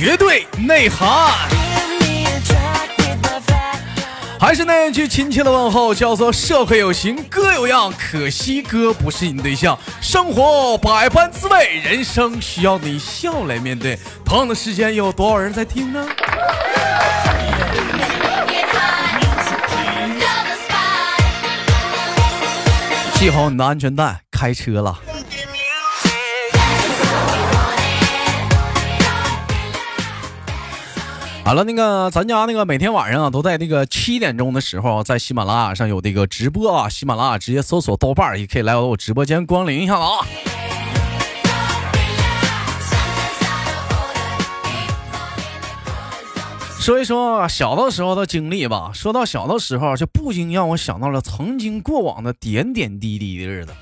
绝对内涵。还是那一句亲切的问候，叫做社会有形，哥有样，可惜哥不是你对象。生活百般滋味，人生需要你笑来面对。同样的时间，有多少人在听呢？系好你的安全带，开车了。好了，那个咱家那个每天晚上啊，都在那个七点钟的时候，在喜马拉雅上有这个直播啊。喜马拉雅直接搜索豆瓣也可以来我直播间光临一下子啊。说一说小的时候的经历吧。说到小的时候，就不禁让我想到了曾经过往的点点滴滴的日子。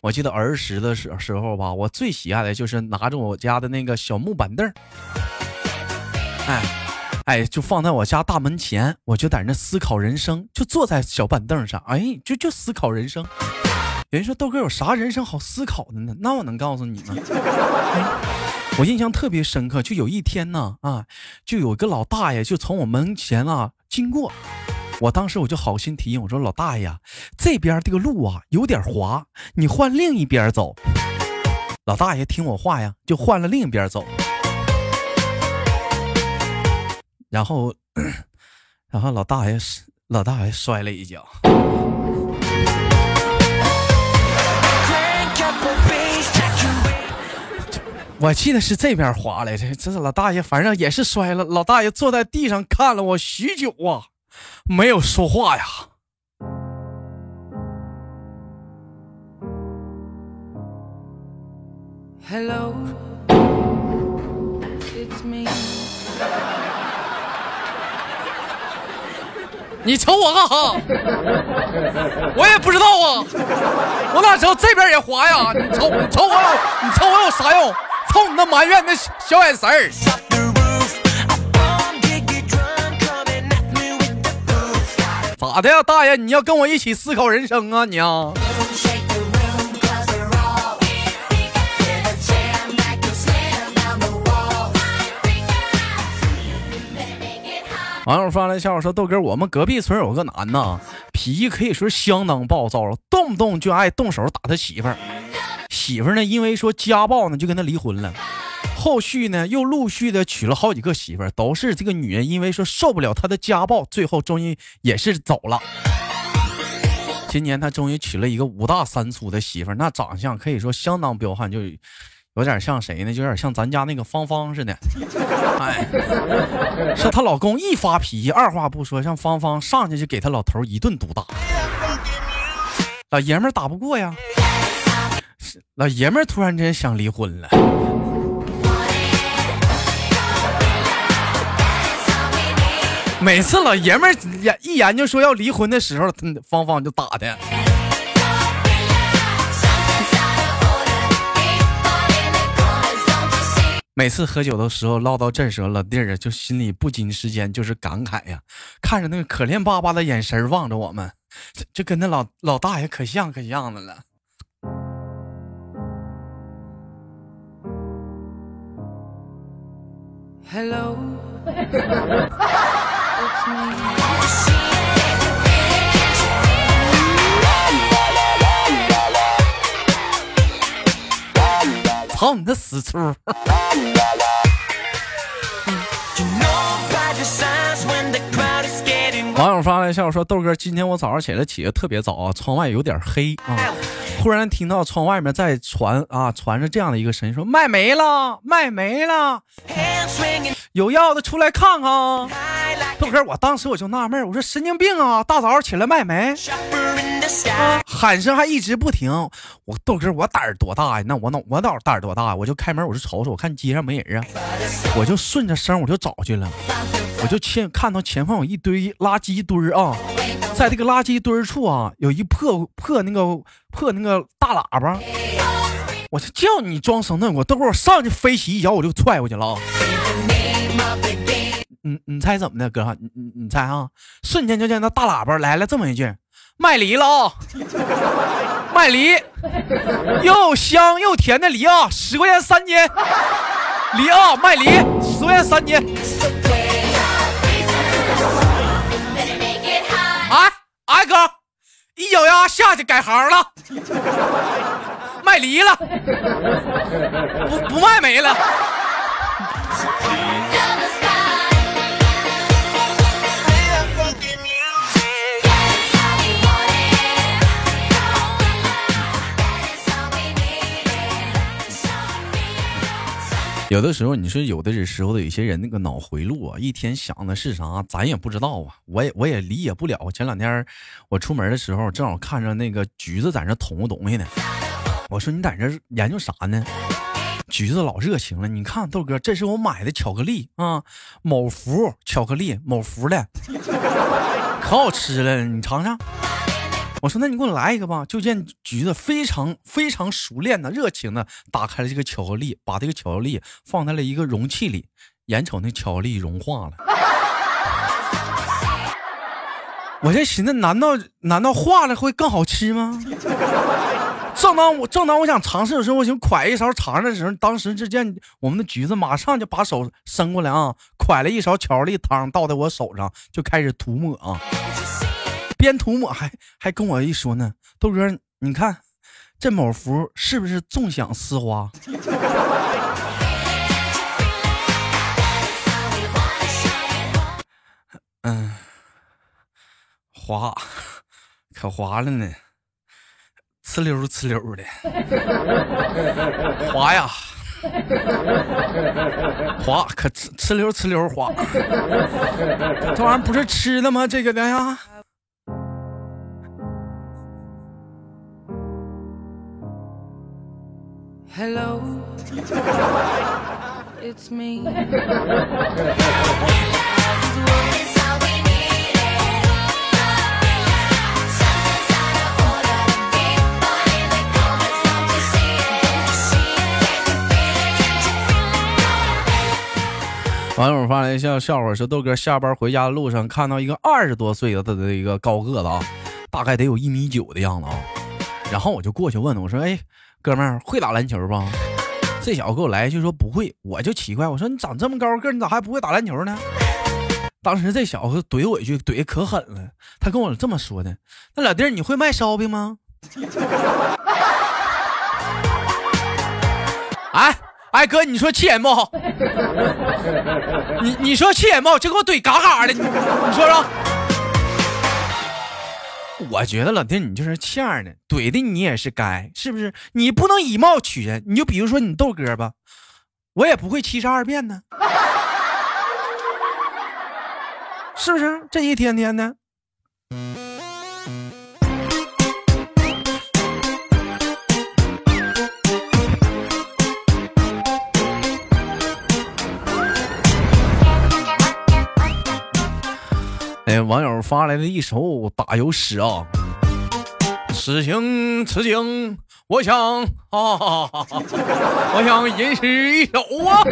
我记得儿时的时时候吧，我最喜爱的就是拿着我家的那个小木板凳哎，哎，就放在我家大门前，我就在那思考人生，就坐在小板凳上，哎，就就思考人生。有人说豆哥有啥人生好思考的呢？那我能告诉你吗？我印象特别深刻，就有一天呢，啊，就有个老大爷就从我门前啊经过，我当时我就好心提醒我说：“老大爷，这边这个路啊有点滑，你换另一边走。”老大爷听我话呀，就换了另一边走，然后，然后老大爷老大爷摔了一跤。我记得是这边滑来着，这是老大爷，反正也是摔了。老大爷坐在地上看了我许久啊，没有说话呀。Hello, it's me。你瞅我干哈？我也不知道啊，我哪知道这边也滑呀？你瞅你瞅我你瞅我有啥用？瞅你那埋怨那小眼神儿，咋的呀，大爷？你要跟我一起思考人生啊，你啊？网友发来笑话说：“豆哥，我们隔壁村有个男的，脾气可以说相当暴躁了，动不动就爱动手打他媳妇儿。”媳妇儿呢，因为说家暴呢，就跟他离婚了。后续呢，又陆续的娶了好几个媳妇儿，都是这个女人因为说受不了他的家暴，最后终于也是走了。今年他终于娶了一个五大三粗的媳妇儿，那长相可以说相当彪悍，就有点像谁呢？就有点像咱家那个芳芳似的。哎，是她老公一发脾气，二话不说，像芳芳上去就给她老头一顿毒打。老爷们打不过呀。老爷们突然间想离婚了。每次老爷们研一研究说要离婚的时候，芳芳就打的。每次喝酒的时候唠到这时候，老弟儿就心里不禁时间就是感慨呀，看着那个可怜巴巴的眼神望着我们，就跟那老老大爷可像可像的了。Hello. 操你的死粗！网友发来笑说：“豆哥，今天我早上起来起的特别早啊，窗外有点黑啊。”突然听到窗外面在传啊，传着这样的一个声音，说卖没了，卖没了，有要的出来看看。豆哥，我当时我就纳闷，我说神经病啊，大早上起来卖没？喊声还一直不停。我豆哥，我胆儿多大呀？那我脑我脑胆儿多大？我就开门，我就瞅瞅，我看街上没人啊，我就顺着声我就找去了。我就前看到前方有一堆垃圾堆儿啊，在这个垃圾堆儿处啊，有一破破那个破那个大喇叭。我就叫你装怂那，我等会我上去飞起一脚我就踹过去了。你你猜怎么的，哥？你你你猜啊？瞬间就见那大喇叭来了这么一句：“卖梨了啊，卖梨，又香又甜的梨啊，十块钱三斤，梨啊，卖梨，十块钱三斤。”哎哎哥，一脚丫下去改行了，卖梨了，不不卖没了。有的时候，你说有的时候的有些人那个脑回路啊，一天想的是啥，咱也不知道啊，我也我也理解不了。前两天我出门的时候，正好看着那个橘子在那捅东西呢，我说你在这研究啥呢？橘子老热情了，你看豆哥，这是我买的巧克力啊，某福巧克力，某福的，可好吃了，你尝尝。我说：“那你给我来一个吧。”就见橘子非常非常熟练的、热情的打开了这个巧克力，把这个巧克力放在了一个容器里，眼瞅那巧克力融化了。我这寻思，难道难道化了会更好吃吗？正当我正当我想尝试的时候，我想㧟一勺尝尝的时候，当时只见我们的橘子马上就把手伸过来啊，㧟了一勺巧克力汤倒在我手上，就开始涂抹啊。边涂抹还还跟我一说呢，豆哥，你看这某福是不是纵享丝滑？嗯，滑，可滑了呢，呲溜呲溜的，滑呀，滑，可呲呲溜呲溜滑，这玩意儿不是吃的吗？这个的呀。Hello, it's me. 网友发来一笑笑话，说豆哥下班回家的路上看到一个二十多岁的他的一个高个子啊，大概得有一米九的样子啊，然后我就过去问他，我说，哎。哥们儿会打篮球不？这小子给我来一句说不会，我就奇怪，我说你长这么高个，你咋还不会打篮球呢？当时这小子怼我一句，怼的可狠了。他跟我这么说的：“那老弟儿，你会卖烧饼吗？” 哎哎哥，你说气人不？你你说气人不？这给我怼嘎嘎的，你你说说。我觉得老弟你就是欠儿呢，怼的你也是该，是不是？你不能以貌取人，你就比如说你豆哥吧，我也不会七十二变呢，是不是？这一天天的。网友发来的一首打油诗啊！此情此景，我想啊，我想吟诗一首啊。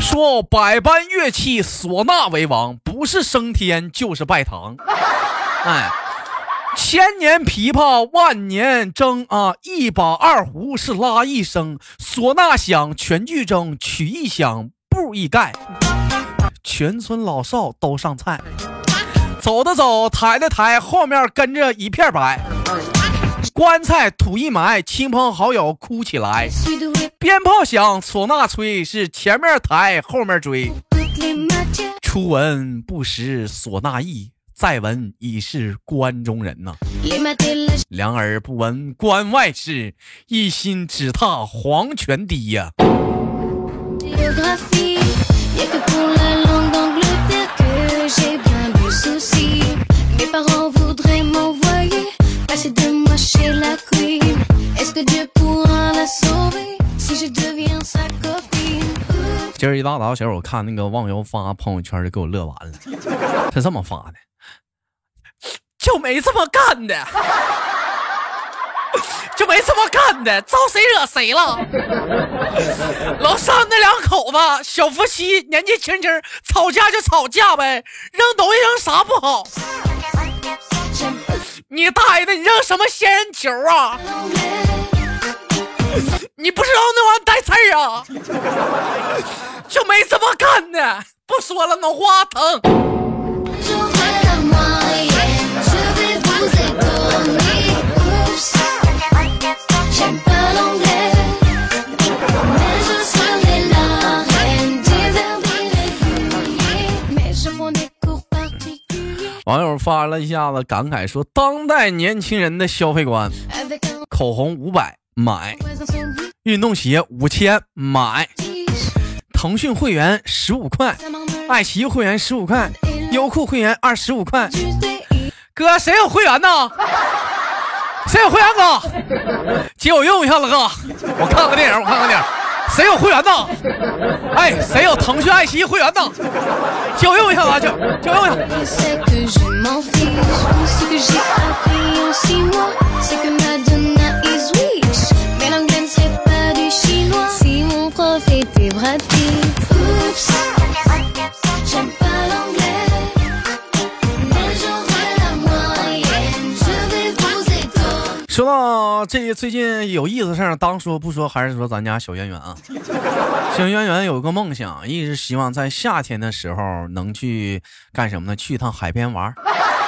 说百般乐器，唢呐为王，不是升天就是拜堂。哎，千年琵琶万年筝啊，一把二胡是拉一声，唢呐响，全剧终，曲一响，布一盖。全村老少都上菜，走的走，抬的抬，后面跟着一片白。棺材土一埋，亲朋好友哭起来。鞭炮响，唢呐吹，是前面抬，后面追。初闻不识唢呐意，再闻已是关中人呐。两耳不闻关外事，一心只踏黄泉堤呀。今儿一大早，小我看那个网友发朋友圈，就给我乐完了。他这么发的，就没这么干的。就没这么干的，招谁惹谁了？老三那两口子小夫妻，年纪轻轻吵架就吵架呗，扔东西扔啥不好？你大爷的，你扔什么仙人球啊？你不知道那玩意带刺儿啊？就没这么干的，不说了，脑瓜疼。网友发了一下子感慨说：“当代年轻人的消费观，口红五百买，运动鞋五千买，腾讯会员十五块，爱奇艺会员十五块，优酷会员二十五块。哥，谁有会员呢？谁有会员哥？借我用一下子，哥，我看个电影，我看个电影。谁有会员呢？哎，谁有腾讯、爱奇艺会员呢？交用一下吧，交交用一下。到这最近有意思事儿，当说不说，还是说咱家小圆圆啊。小圆圆有个梦想，一直希望在夏天的时候能去干什么呢？去一趟海边玩。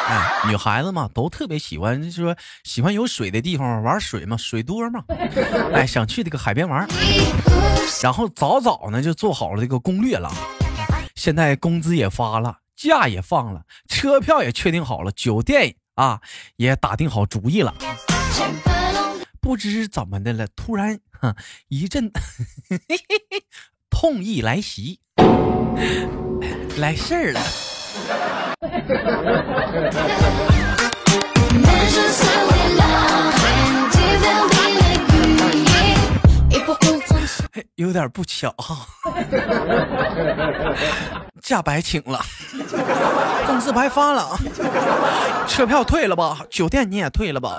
哎，女孩子嘛，都特别喜欢，就是说喜欢有水的地方玩水嘛，水多嘛。哎，想去这个海边玩，然后早早呢就做好了这个攻略了。现在工资也发了，假也放了，车票也确定好了，酒店啊也打定好主意了。不知怎么的了，突然一阵 痛意来袭，来事儿了。有点不巧哈，假白请了，工资白发了，车票退了吧，酒店你也退了吧。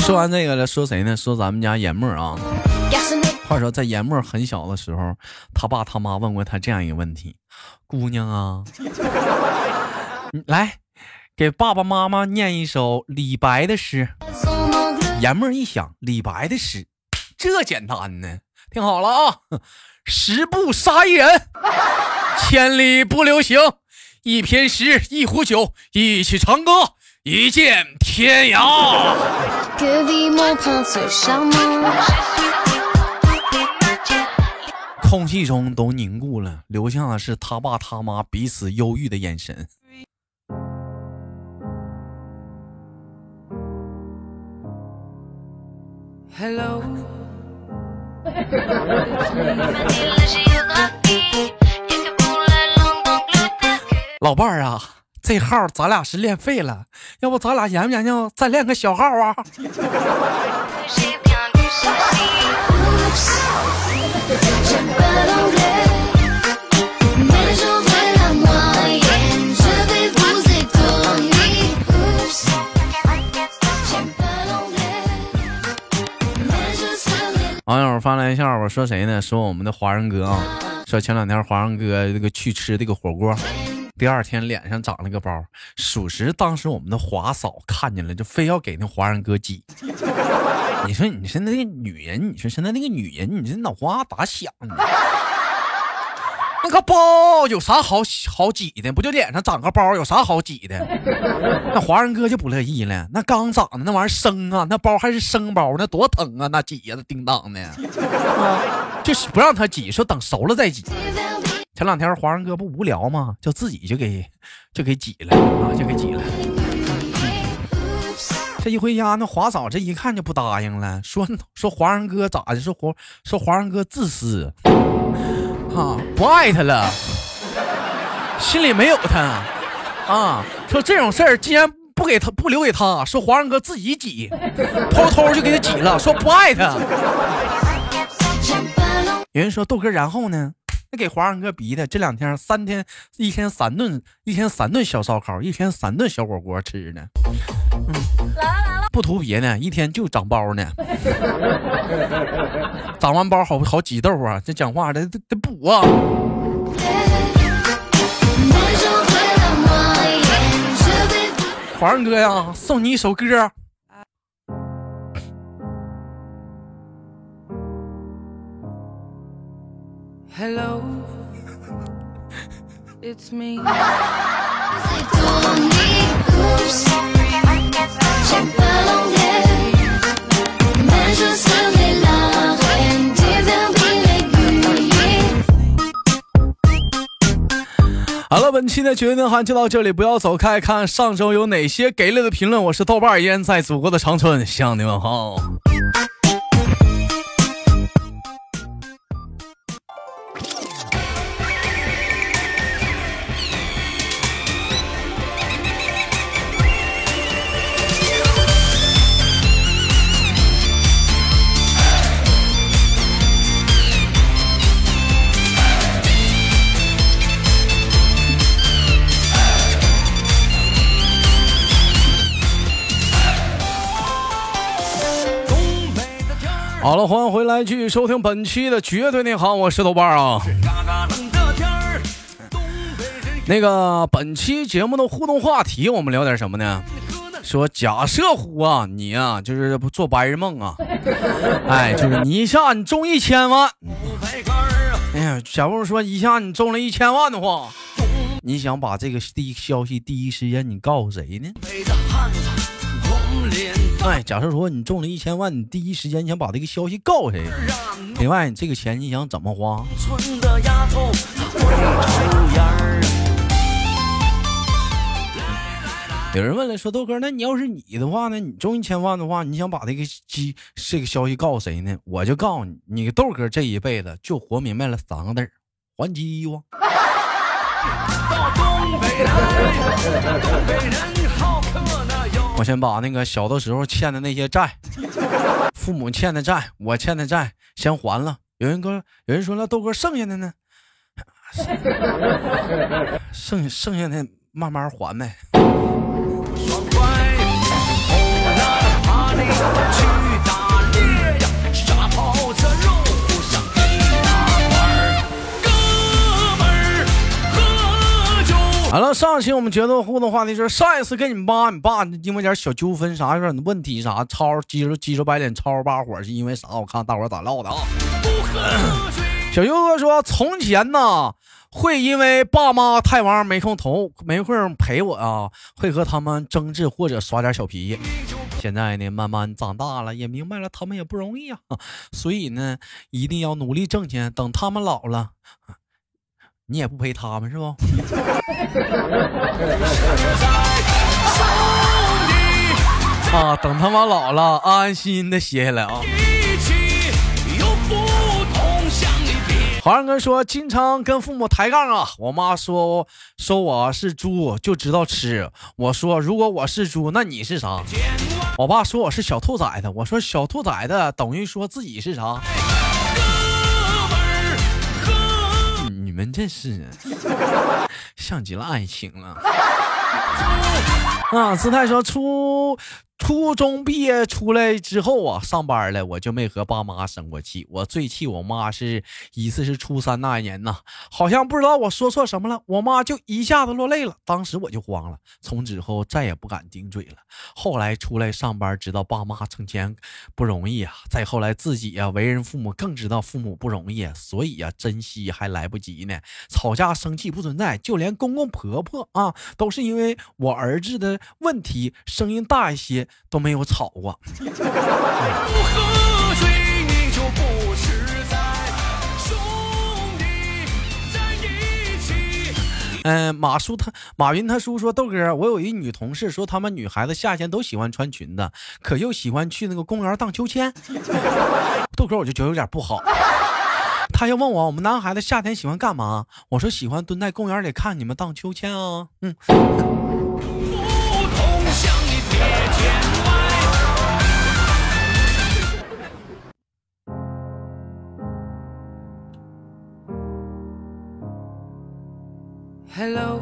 说完这个了，说谁呢？说咱们家严默啊。话说在严默很小的时候，他爸他妈问过他这样一个问题：“姑娘啊，来给爸爸妈妈念一首李白的诗。”严默一想，李白的诗。这简单呢，听好了啊！十步杀一人，千里不留行。一篇诗，一壶酒，一曲长歌，一剑天涯。空气中都凝固了，留下的是他爸他妈彼此忧郁的眼神。Hello。老伴儿啊，这号咱俩是练废了，要不咱俩研究研究，再练个小号啊？网友发来笑话，说谁呢？说我们的华人哥啊，说前两天华人哥这个去吃这个火锅，第二天脸上长了个包。属实，当时我们的华嫂看见了，就非要给那华人哥挤。你说，你说那个女人，你说现在那个女人，你这脑瓜咋想的？那个包有啥好好挤的？不就脸上长个包，有啥好挤的？那华人哥就不乐意了。那刚长的那玩意儿生啊，那包还是生包，那多疼啊！那挤呀，叮当的，就是不让他挤，说等熟了再挤。前两天华人哥不无聊吗？就自己就给就给挤了啊，就给挤了。这一回家，那华嫂这一看就不答应了，说说华人哥咋的？说华说华人哥自私，啊，不爱他了，心里没有他，啊，说这种事儿既然不给他不留给他，说皇上哥自己挤，偷偷就给他挤了，说不爱他。有人说豆哥，然后呢？那给皇上哥逼的，这两天三天一天三顿，一天三顿小烧烤，一天三顿小火锅吃呢。嗯，来了来了，不图别的，一天就长包呢。长完包好好挤痘啊，这讲话得得补啊。皇上哥呀，送你一首歌。Hello, it's me. 好了，本期的绝对喊就到这里，不要走开，看上周有哪些给力的评论。我是豆瓣，依然在祖国的长春向你问好。了，欢迎回来，继续收听本期的绝对你好，我是豆瓣啊。那个本期节目的互动话题，我们聊点什么呢？说假设虎啊，你啊就是不做白日梦啊，哎，就是你一下你中一千万，哎呀，假如说一下你中了一千万的话，你想把这个第一消息第一时间你告诉谁呢？哎，假设说你中了一千万，你第一时间想把这个消息告诉谁？另外，你这个钱你想怎么花？有人问了，说豆哥，那你要是你的话呢？你中一千万的话，你想把这个机这个消息告诉谁呢？我就告诉你，你豆哥这一辈子就活明白了三个字儿：还鸡哇。我先把那个小的时候欠的那些债，父母欠的债，我欠的债先还了。有人哥，有人说了，豆哥剩下的呢？剩剩下的慢慢还呗。好了，上期我们决斗互动话题是上一次跟你妈、你爸因为点小纠纷啥，有点问题啥，吵急着急着白脸，超把火是因为啥？我看大伙咋唠的啊？小优哥说，从前呢会因为爸妈太忙没空投没空陪我啊，会和他们争执或者耍点小脾气。现在呢，慢慢长大了，也明白了他们也不容易啊，所以呢，一定要努力挣钱，等他们老了。你也不陪他们是不？啊，等他妈老了，安安心心的歇下来啊。皇上哥说，经常跟父母抬杠啊。我妈说，说我是猪就知道吃。我说，如果我是猪，那你是啥？我爸说我是小兔崽子。我说，小兔崽子等于说自己是啥？们这是 像极了爱情了 啊！姿态说出。初中毕业出来之后啊，上班了，我就没和爸妈生过气。我最气我妈是一次是初三那一年呐，好像不知道我说错什么了，我妈就一下子落泪了。当时我就慌了，从此后再也不敢顶嘴了。后来出来上班，知道爸妈挣钱不容易啊。再后来自己呀，为人父母更知道父母不容易，所以呀，珍惜还来不及呢。吵架生气不存在，就连公公婆婆啊，都是因为我儿子的问题，声音大一些。都没有吵过。嗯，马叔他马云他叔说豆哥，我有一女同事说，他们女孩子夏天都喜欢穿裙子，可又喜欢去那个公园荡秋千。豆哥我就觉得有点不好。他又问我，我们男孩子夏天喜欢干嘛？我说喜欢蹲在公园里看你们荡秋千啊。嗯。Hello。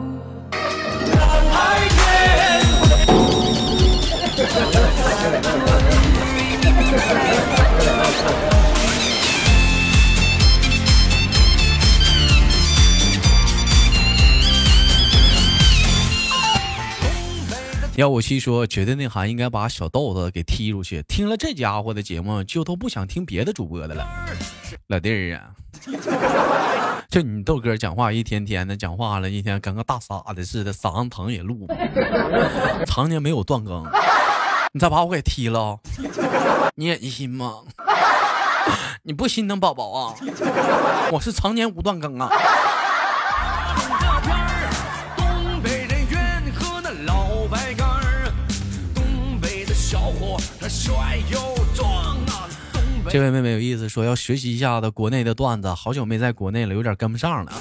幺五七说，绝对内涵应该把小豆子给踢出去。听了这家伙的节目，就都不想听别的主播的了。老弟儿啊，就你豆哥讲话一天天的讲话了，一天跟个大傻子似的，嗓子疼也录，常年没有断更。你再把我给踢了？你忍心吗？你不心疼宝宝啊？我是常年无断更啊。这位妹妹有意思，说要学习一下子国内的段子，好久没在国内了，有点跟不上了。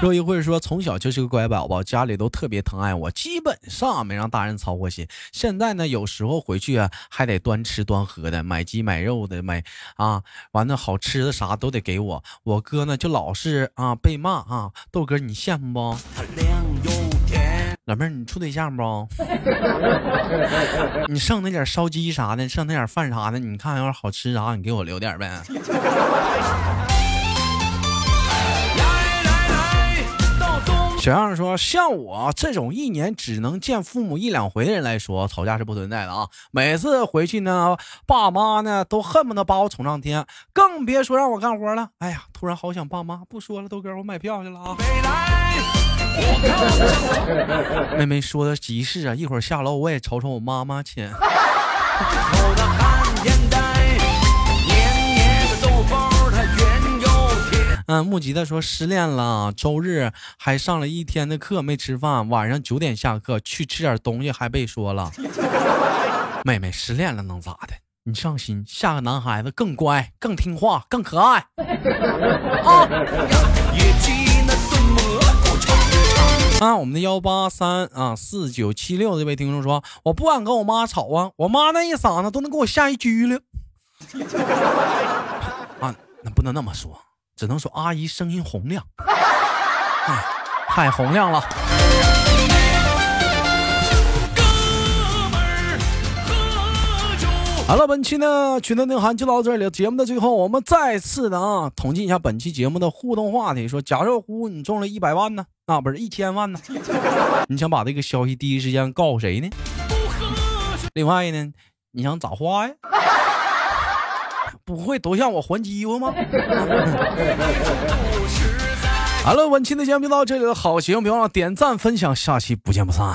若一会说，从小就是个乖宝宝，家里都特别疼爱我，基本上没让大人操过心。现在呢，有时候回去啊，还得端吃端喝的，买鸡买肉的，买啊，完了好吃的啥都得给我。我哥呢，就老是啊被骂啊。豆哥，你羡慕不？老妹儿，你处对象不？你剩那点烧鸡啥的，剩那点饭啥的，你看要是好吃啥，你给我留点呗。小样说，像我这种一年只能见父母一两回的人来说，吵架是不存在的啊。每次回去呢，爸妈呢都恨不得把我宠上天，更别说让我干活了。哎呀，突然好想爸妈。不说了，豆哥，我买票去了啊。妹妹说的急事啊，一会儿下楼我也瞅瞅我妈妈去。嗯，木吉他说失恋了，周日还上了一天的课没吃饭，晚上九点下课去吃点东西还被说了。妹妹失恋了能咋的？你放心，下个男孩子更乖、更听话、更可爱。啊！啊，我们的幺八三啊四九七六这位听众说，我不敢跟我妈吵啊，我妈那一嗓子都能给我吓一拘了。啊，那不能那么说，只能说阿姨声音洪亮，太洪亮了。好了，本期呢群的内涵就到这里。节目的最后，我们再次的啊统计一下本期节目的互动话题：说，假设呼你中了一百万呢，那不是一千万呢？你想把这个消息第一时间告诉谁呢？另外呢，你想咋花呀？不会都向我还鸡巴吗？好了，本期的节目就到这里了。好，喜欢别忘了点赞分享，下期不见不散。